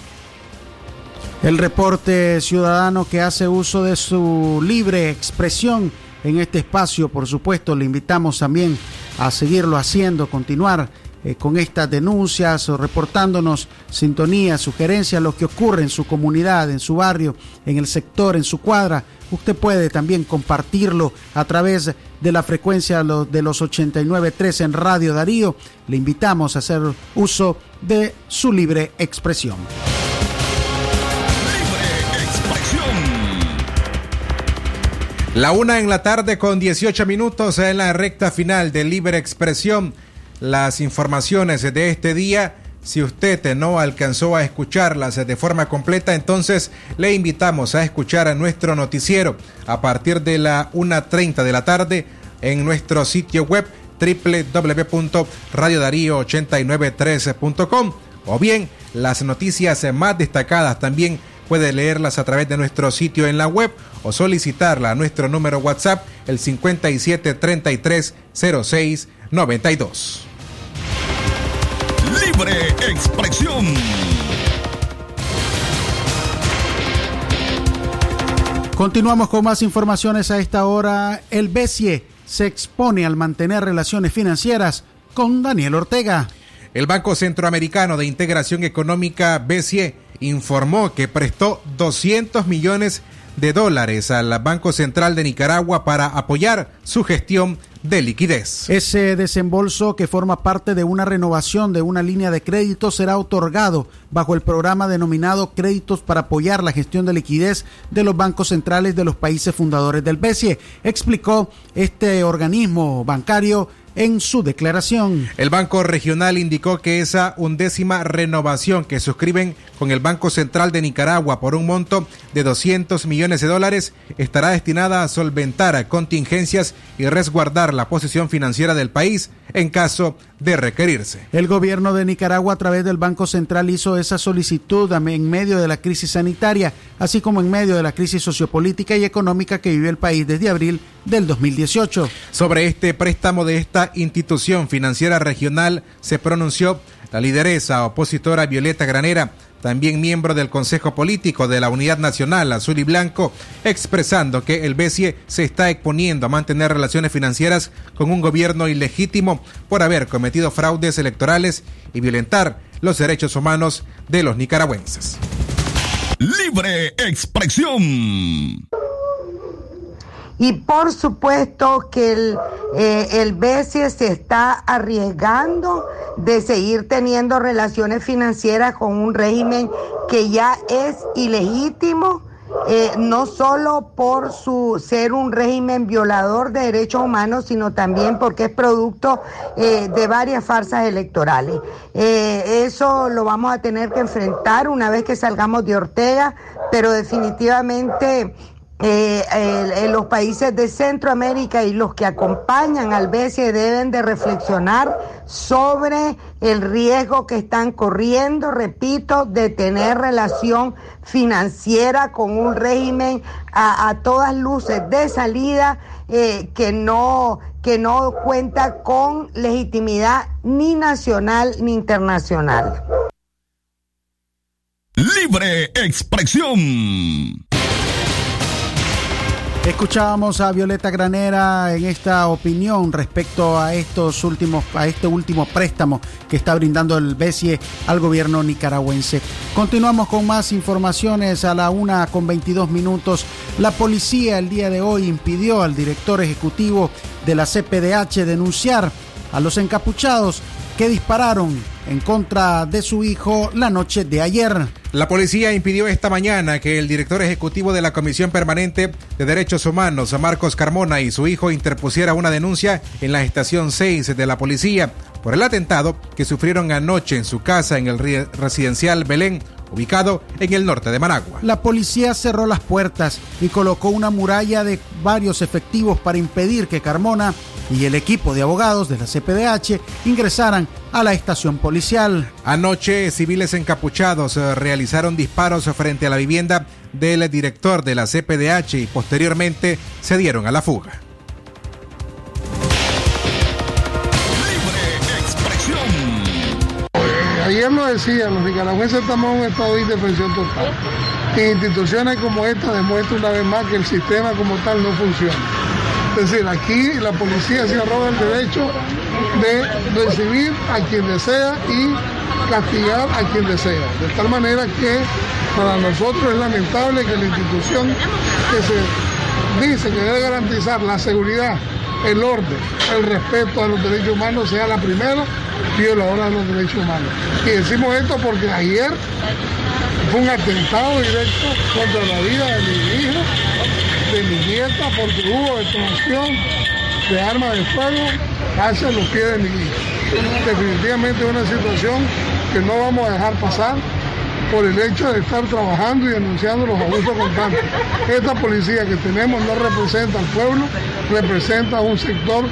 B: El reporte ciudadano que hace uso de su libre expresión en este espacio, por supuesto, le invitamos también a seguirlo haciendo, continuar eh, con estas denuncias o reportándonos sintonías, sugerencias, lo que ocurre en su comunidad, en su barrio, en el sector, en su cuadra. Usted puede también compartirlo a través de la frecuencia de los 89.3 en Radio Darío. Le invitamos a hacer uso de su libre expresión.
A: La una en la tarde con 18 minutos en la recta final de Libre Expresión. Las informaciones de este día, si usted no alcanzó a escucharlas de forma completa, entonces le invitamos a escuchar a nuestro noticiero a partir de la 1.30 de la tarde en nuestro sitio web www.radiodarío893.com o bien las noticias más destacadas también puede leerlas a través de nuestro sitio en la web o solicitarla a nuestro número WhatsApp el 57330692.
C: Libre expresión.
B: Continuamos con más informaciones a esta hora. El BESIE se expone al mantener relaciones financieras con Daniel Ortega.
A: El Banco Centroamericano de Integración Económica BESIE informó que prestó 200 millones de dólares al Banco Central de Nicaragua para apoyar su gestión de liquidez.
B: Ese desembolso que forma parte de una renovación de una línea de crédito será otorgado bajo el programa denominado Créditos para apoyar la gestión de liquidez de los bancos centrales de los países fundadores del BESIE, explicó este organismo bancario en su declaración.
A: El Banco Regional indicó que esa undécima renovación que suscriben con el Banco Central de Nicaragua por un monto de 200 millones de dólares estará destinada a solventar contingencias y resguardar la posición financiera del país en caso de requerirse.
B: El gobierno de Nicaragua a través del Banco Central hizo esa solicitud en medio de la crisis sanitaria, así como en medio de la crisis sociopolítica y económica que vive el país desde abril del 2018.
A: Sobre este préstamo de esta institución financiera regional se pronunció la lideresa opositora Violeta Granera, también miembro del Consejo Político de la Unidad Nacional Azul y Blanco, expresando que el BESIE se está exponiendo a mantener relaciones financieras con un gobierno ilegítimo por haber cometido fraudes electorales y violentar los derechos humanos de los nicaragüenses.
C: Libre expresión.
R: Y por supuesto que el, eh, el BESIE se está arriesgando de seguir teniendo relaciones financieras con un régimen que ya es ilegítimo. eh, no solo por su ser un régimen violador de derechos humanos, sino también porque es producto eh, de varias farsas electorales. Eh, eso lo vamos a tener que enfrentar una vez que salgamos de Ortega, pero definitivamente eh, el- los países de Centroamérica y los que acompañan al BCE deben de reflexionar sobre el riesgo que están corriendo, repito, de tener relación financiera con un régimen a, a todas luces de salida eh, que no que no cuenta con legitimidad ni nacional ni internacional.
C: Libre expresión.
B: Escuchábamos a Violeta Granera en esta opinión respecto a estos últimos, a este último préstamo que está brindando el BESIE al gobierno nicaragüense. Continuamos con más informaciones a la una con 22 minutos. La policía el día de hoy impidió al director ejecutivo de la CPDH denunciar a los encapuchados que dispararon en contra de su hijo la noche de ayer.
A: La policía impidió esta mañana que el director ejecutivo de la Comisión Permanente de Derechos Humanos, Marcos Carmona, y su hijo interpusiera una denuncia en la estación 6 de la policía por el atentado que sufrieron anoche en su casa en el re- residencial Belén, ubicado en el norte de Managua.
B: La policía cerró las puertas y colocó una muralla de varios efectivos para impedir que Carmona y el equipo de abogados de la CPDH ingresaran a la estación policial.
A: Anoche, civiles encapuchados eh, realizaron disparos frente a la vivienda del director de la CPDH y posteriormente se dieron a la fuga.
L: Ayer lo decía, los nicaragüenses estamos en un estado de indefensión total. Y instituciones como esta demuestran una vez más que el sistema como tal no funciona. Es decir, aquí la policía se arroga el derecho de recibir a quien desea y castigar a quien desea. De tal manera que para nosotros es lamentable que la institución que se dice que debe garantizar la seguridad, el orden, el respeto a los derechos humanos sea la primera violadora de los derechos humanos. Y decimos esto porque ayer fue un atentado directo contra la vida de mi hija, de mi nieta, porque hubo detonación de armas de fuego hacia los pies de mi hija. Definitivamente una situación que no vamos a dejar pasar por el hecho de estar trabajando y denunciando los abusos constantes. Esta policía que tenemos no representa al pueblo, representa a un sector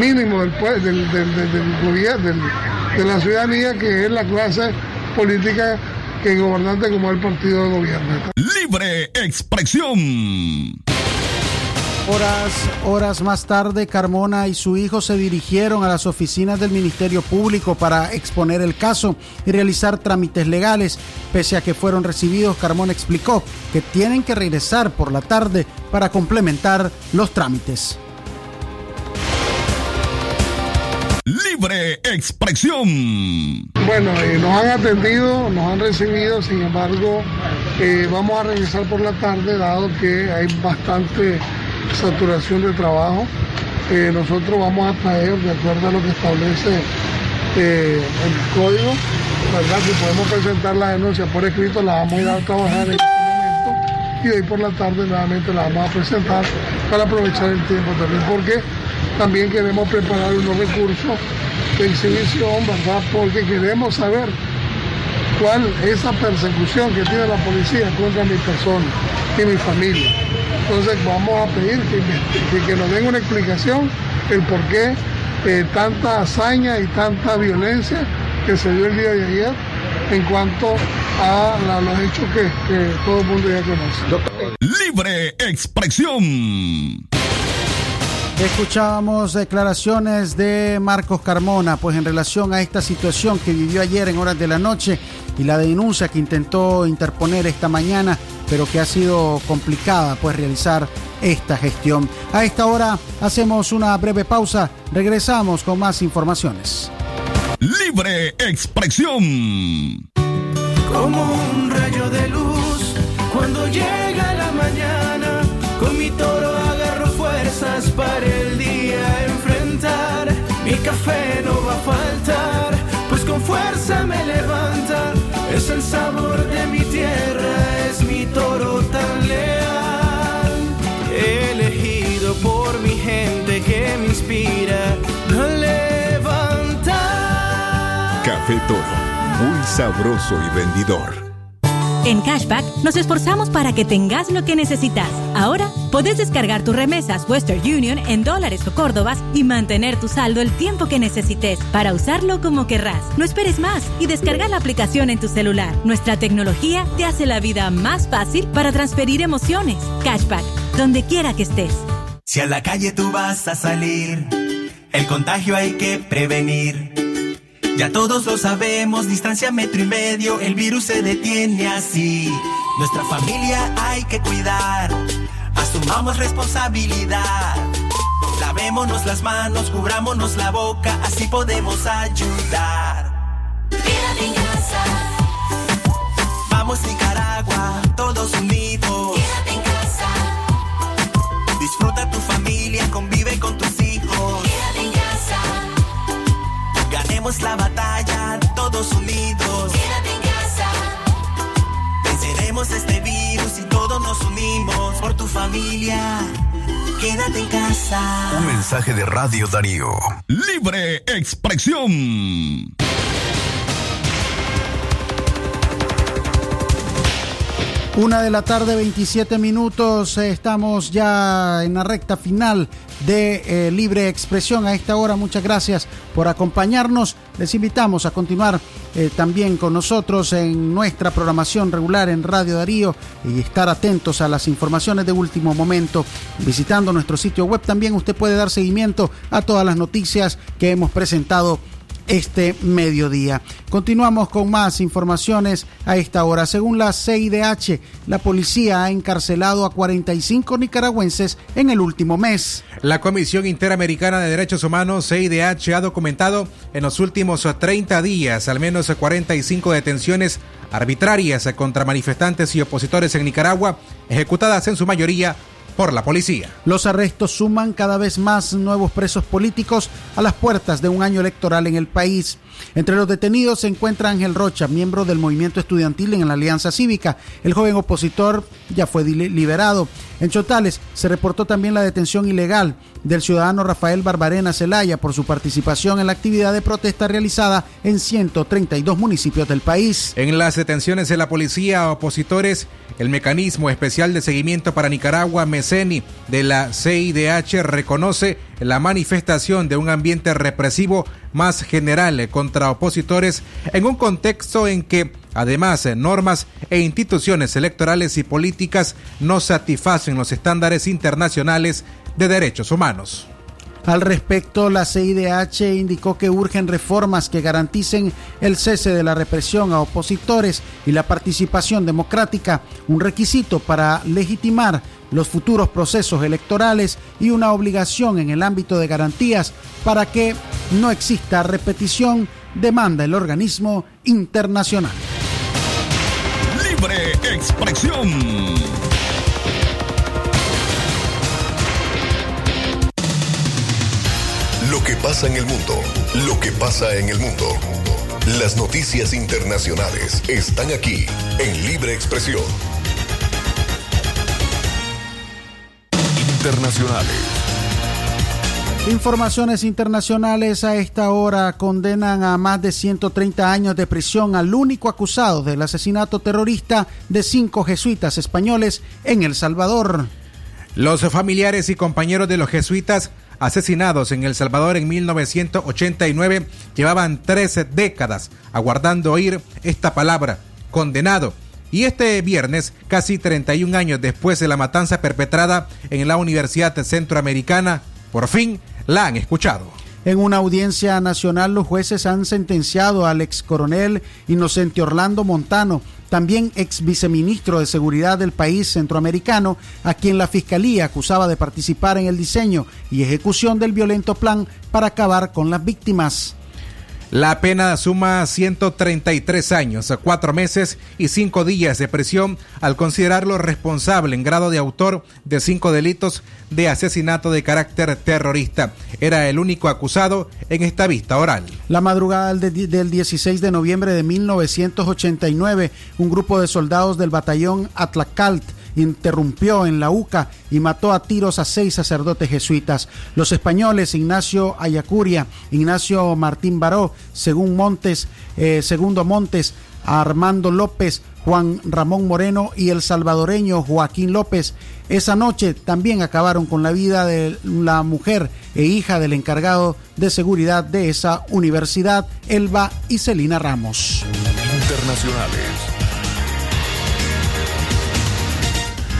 L: mínimo del, del, del- del- de la ciudadanía, que es la clase política que gobernante como el partido de gobierno.
C: Libre expresión.
B: Horas, horas más tarde, Carmona y su hijo se dirigieron a las oficinas del Ministerio Público para exponer el caso y realizar trámites legales. Pese a que fueron recibidos, Carmona explicó que tienen que regresar por la tarde para complementar los trámites.
C: Libre expresión.
L: Bueno, eh, nos han atendido, nos han recibido, sin embargo, eh, vamos a regresar por la tarde, dado que hay bastante saturación de trabajo. Eh, nosotros vamos a traer, de acuerdo a lo que establece el código, ¿verdad? Que podemos presentar la denuncia por escrito, la vamos a ir a trabajar en este momento y de ahí por la tarde nuevamente la vamos a presentar para aprovechar el tiempo también, porque también queremos preparar unos recursos de exhibición, ¿verdad? Porque queremos saber cuál es esa persecución que tiene la policía contra mi persona y mi familia. Entonces vamos a pedir que, que, nos den una explicación el por qué eh, tanta hazaña y tanta violencia que se dio el día de ayer en cuanto a los hechos que, que todo el mundo ya conoce.
C: Libre expresión.
B: Escuchábamos declaraciones de Marcos Carmona, pues en relación a esta situación que vivió ayer en horas de la noche y la denuncia que intentó interponer esta mañana, pero que ha sido complicada pues realizar esta gestión. A esta hora hacemos una breve pausa, regresamos con más informaciones.
C: Libre expresión.
I: Como un rayo de luz cuando llega la mañana con mi toro con fuerza me levanta. Es el sabor de mi tierra, es mi toro tan leal. Elegido por mi gente que me inspira a levantar.
S: Café Toro, muy sabroso y vendidor.
T: En Cashback nos esforzamos para que tengas lo que necesitas. Ahora puedes descargar tus remesas Western Union en dólares o córdobas y mantener tu saldo el tiempo que necesites para usarlo como querrás. No esperes más y descarga la aplicación en tu celular. Nuestra tecnología te hace la vida más fácil para transferir emociones. Cashback, donde quiera que estés.
U: Si a la calle tú vas a salir, el contagio hay que prevenir. Ya todos lo sabemos, distancia metro y medio, el virus se detiene así. Nuestra familia hay que cuidar, asumamos responsabilidad. Lavémonos las manos, cubrámonos la boca, así podemos ayudar.
V: Quédate en casa.
U: Vamos Nicaragua, todos unidos.
V: Quédate en casa.
U: Disfruta tu familia, convive con tus hijos.
V: Quédate en casa.
U: Ganemos la batalla, todos unidos. Venceremos este virus y todos nos unimos por tu familia. Quédate en casa.
C: Un mensaje de Radio Darío. Libre expresión.
B: Una de la tarde, 27 minutos. eh, Estamos ya en la recta final de eh, Libre Expresión a esta hora. Muchas gracias por acompañarnos. Les invitamos a continuar eh, también con nosotros en nuestra programación regular en Radio Darío y estar atentos a las informaciones de último momento. Visitando nuestro sitio web también usted puede dar seguimiento a todas las noticias que hemos presentado este mediodía. Continuamos con más informaciones a esta hora. Según la CIDH, la policía ha encarcelado a 45 nicaragüenses en el último mes.
A: La Comisión Interamericana de Derechos Humanos, CIDH, ha documentado en los últimos 30 días al menos 45 detenciones arbitrarias contra manifestantes y opositores en Nicaragua, ejecutadas en su mayoría por la policía.
B: Los arrestos suman cada vez más nuevos presos políticos a las puertas de un año electoral en el país. Entre los detenidos se encuentra Ángel Rocha, miembro del movimiento estudiantil en la Alianza Cívica. El joven opositor ya fue li- liberado. En Chotales se reportó también la detención ilegal del ciudadano Rafael Barbarena Celaya por su participación en la actividad de protesta realizada en 132 municipios del país.
A: En las detenciones de la policía a opositores, el Mecanismo Especial de Seguimiento para Nicaragua, MECENI, de la CIDH, reconoce la manifestación de un ambiente represivo más general contra opositores en un contexto en que, además, normas e instituciones electorales y políticas no satisfacen los estándares internacionales de derechos humanos.
B: Al respecto, la CIDH indicó que urgen reformas que garanticen el cese de la represión a opositores y la participación democrática, un requisito para legitimar los futuros procesos electorales y una obligación en el ámbito de garantías para que no exista repetición, demanda el organismo internacional.
C: Libre expresión.
W: Lo que pasa en el mundo, lo que pasa en el mundo. Las noticias internacionales están aquí en Libre Expresión.
C: Internacionales.
B: Informaciones internacionales a esta hora condenan a más de 130 años de prisión al único acusado del asesinato terrorista de cinco jesuitas españoles en El Salvador.
A: Los familiares y compañeros de los jesuitas asesinados en El Salvador en 1989 llevaban 13 décadas aguardando oír esta palabra, condenado. Y este viernes, casi 31 años después de la matanza perpetrada en la Universidad Centroamericana, por fin la han escuchado.
B: En una audiencia nacional, los jueces han sentenciado al ex coronel Inocente Orlando Montano, también ex viceministro de Seguridad del país centroamericano, a quien la fiscalía acusaba de participar en el diseño y ejecución del violento plan para acabar con las víctimas.
A: La pena suma 133 años, 4 meses y 5 días de prisión al considerarlo responsable en grado de autor de cinco delitos de asesinato de carácter terrorista. Era el único acusado en esta vista oral.
B: La madrugada del 16 de noviembre de 1989, un grupo de soldados del batallón Atlacalt interrumpió en la UCA y mató a tiros a seis sacerdotes jesuitas. Los españoles Ignacio Ayacuria, Ignacio Martín Baró, según Montes, eh, segundo Montes, Armando López, Juan Ramón Moreno y el salvadoreño Joaquín López. Esa noche también acabaron con la vida de la mujer e hija del encargado de seguridad de esa universidad, Elba y Celina Ramos.
W: Internacionales.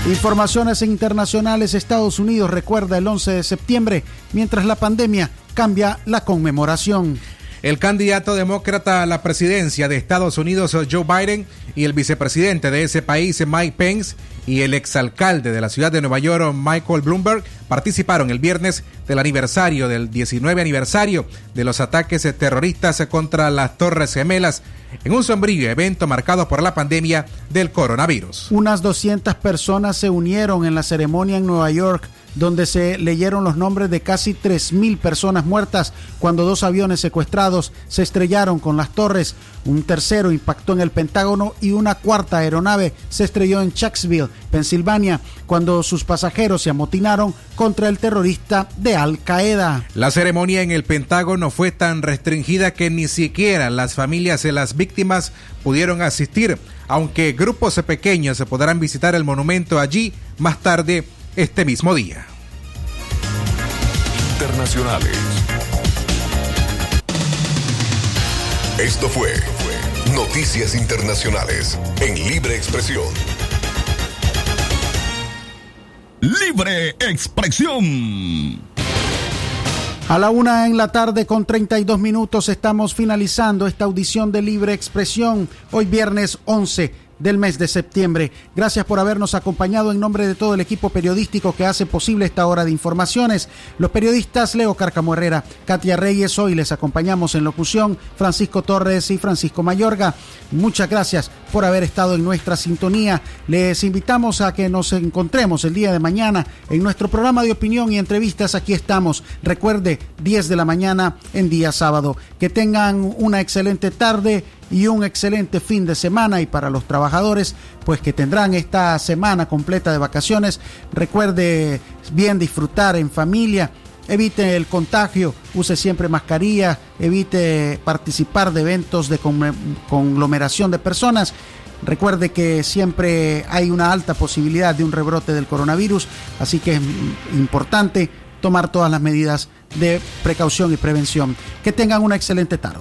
B: Informaciones internacionales, Estados Unidos recuerda el 11 de septiembre, mientras la pandemia cambia la conmemoración.
A: El candidato demócrata a la presidencia de Estados Unidos, Joe Biden, y el vicepresidente de ese país, Mike Pence, y el exalcalde de la ciudad de Nueva York, Michael Bloomberg, participaron el viernes del aniversario, del 19 aniversario de los ataques terroristas contra las Torres Gemelas, en un sombrío evento marcado por la pandemia del coronavirus.
B: Unas 200 personas se unieron en la ceremonia en Nueva York, donde se leyeron los nombres de casi 3.000 personas muertas cuando dos aviones secuestrados se estrellaron con las torres. Un tercero impactó en el Pentágono y una cuarta aeronave se estrelló en Chucksville, Pensilvania, cuando sus pasajeros se amotinaron contra el terrorista de Al Qaeda.
A: La ceremonia en el Pentágono fue tan restringida que ni siquiera las familias de las víctimas pudieron asistir, aunque grupos pequeños se podrán visitar el monumento allí más tarde este mismo día.
W: Internacionales. Esto fue Noticias Internacionales en Libre Expresión.
X: Libre expresión.
B: A la una en la tarde con 32 minutos estamos finalizando esta audición de Libre Expresión, hoy viernes 11 del mes de septiembre. Gracias por habernos acompañado en nombre de todo el equipo periodístico que hace posible esta hora de informaciones. Los periodistas Leo Carcamo Herrera, Katia Reyes, hoy les acompañamos en locución, Francisco Torres y Francisco Mayorga. Muchas gracias por haber estado en nuestra sintonía. Les invitamos a que nos encontremos el día de mañana en nuestro programa de opinión y entrevistas. Aquí estamos. Recuerde, 10 de la mañana en día sábado. Que tengan una excelente tarde y un excelente fin de semana y para los trabajadores pues que tendrán esta semana completa de vacaciones recuerde bien disfrutar en familia evite el contagio use siempre mascarilla evite participar de eventos de con- conglomeración de personas Recuerde que siempre hay una alta posibilidad de un rebrote del coronavirus, así que es importante tomar todas las medidas de precaución y prevención. Que tengan una excelente tarde.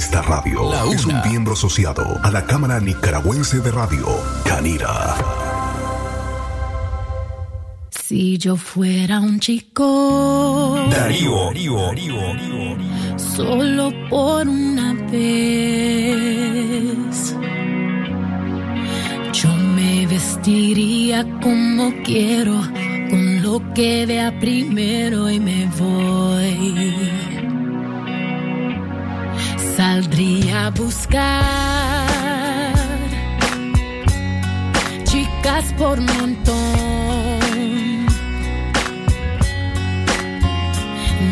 W: Esta radio
C: La
W: es un miembro asociado a la Cámara Nicaragüense de Radio, Canira.
Y: Si yo fuera un chico.
W: Darío.
Y: Solo por una vez. Yo me vestiría como quiero, con lo que vea primero y me voy. Saldría a buscar chicas por montón.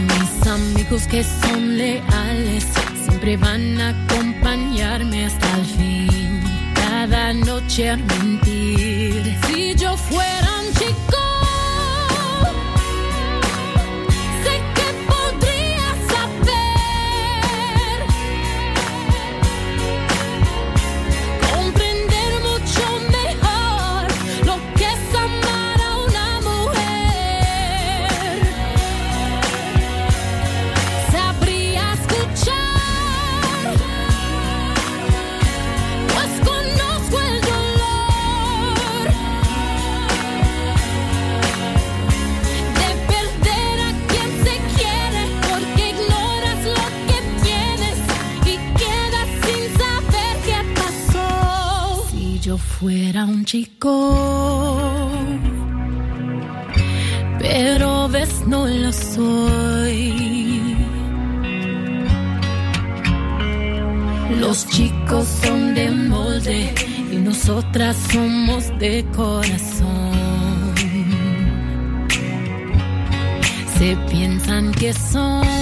Y: Mis amigos que son leales siempre van a acompañarme hasta el fin. Cada noche a mentir. Si yo fuera un chico, fuera un chico, pero ves no lo soy. Los chicos son de molde y nosotras somos de corazón. Se piensan que son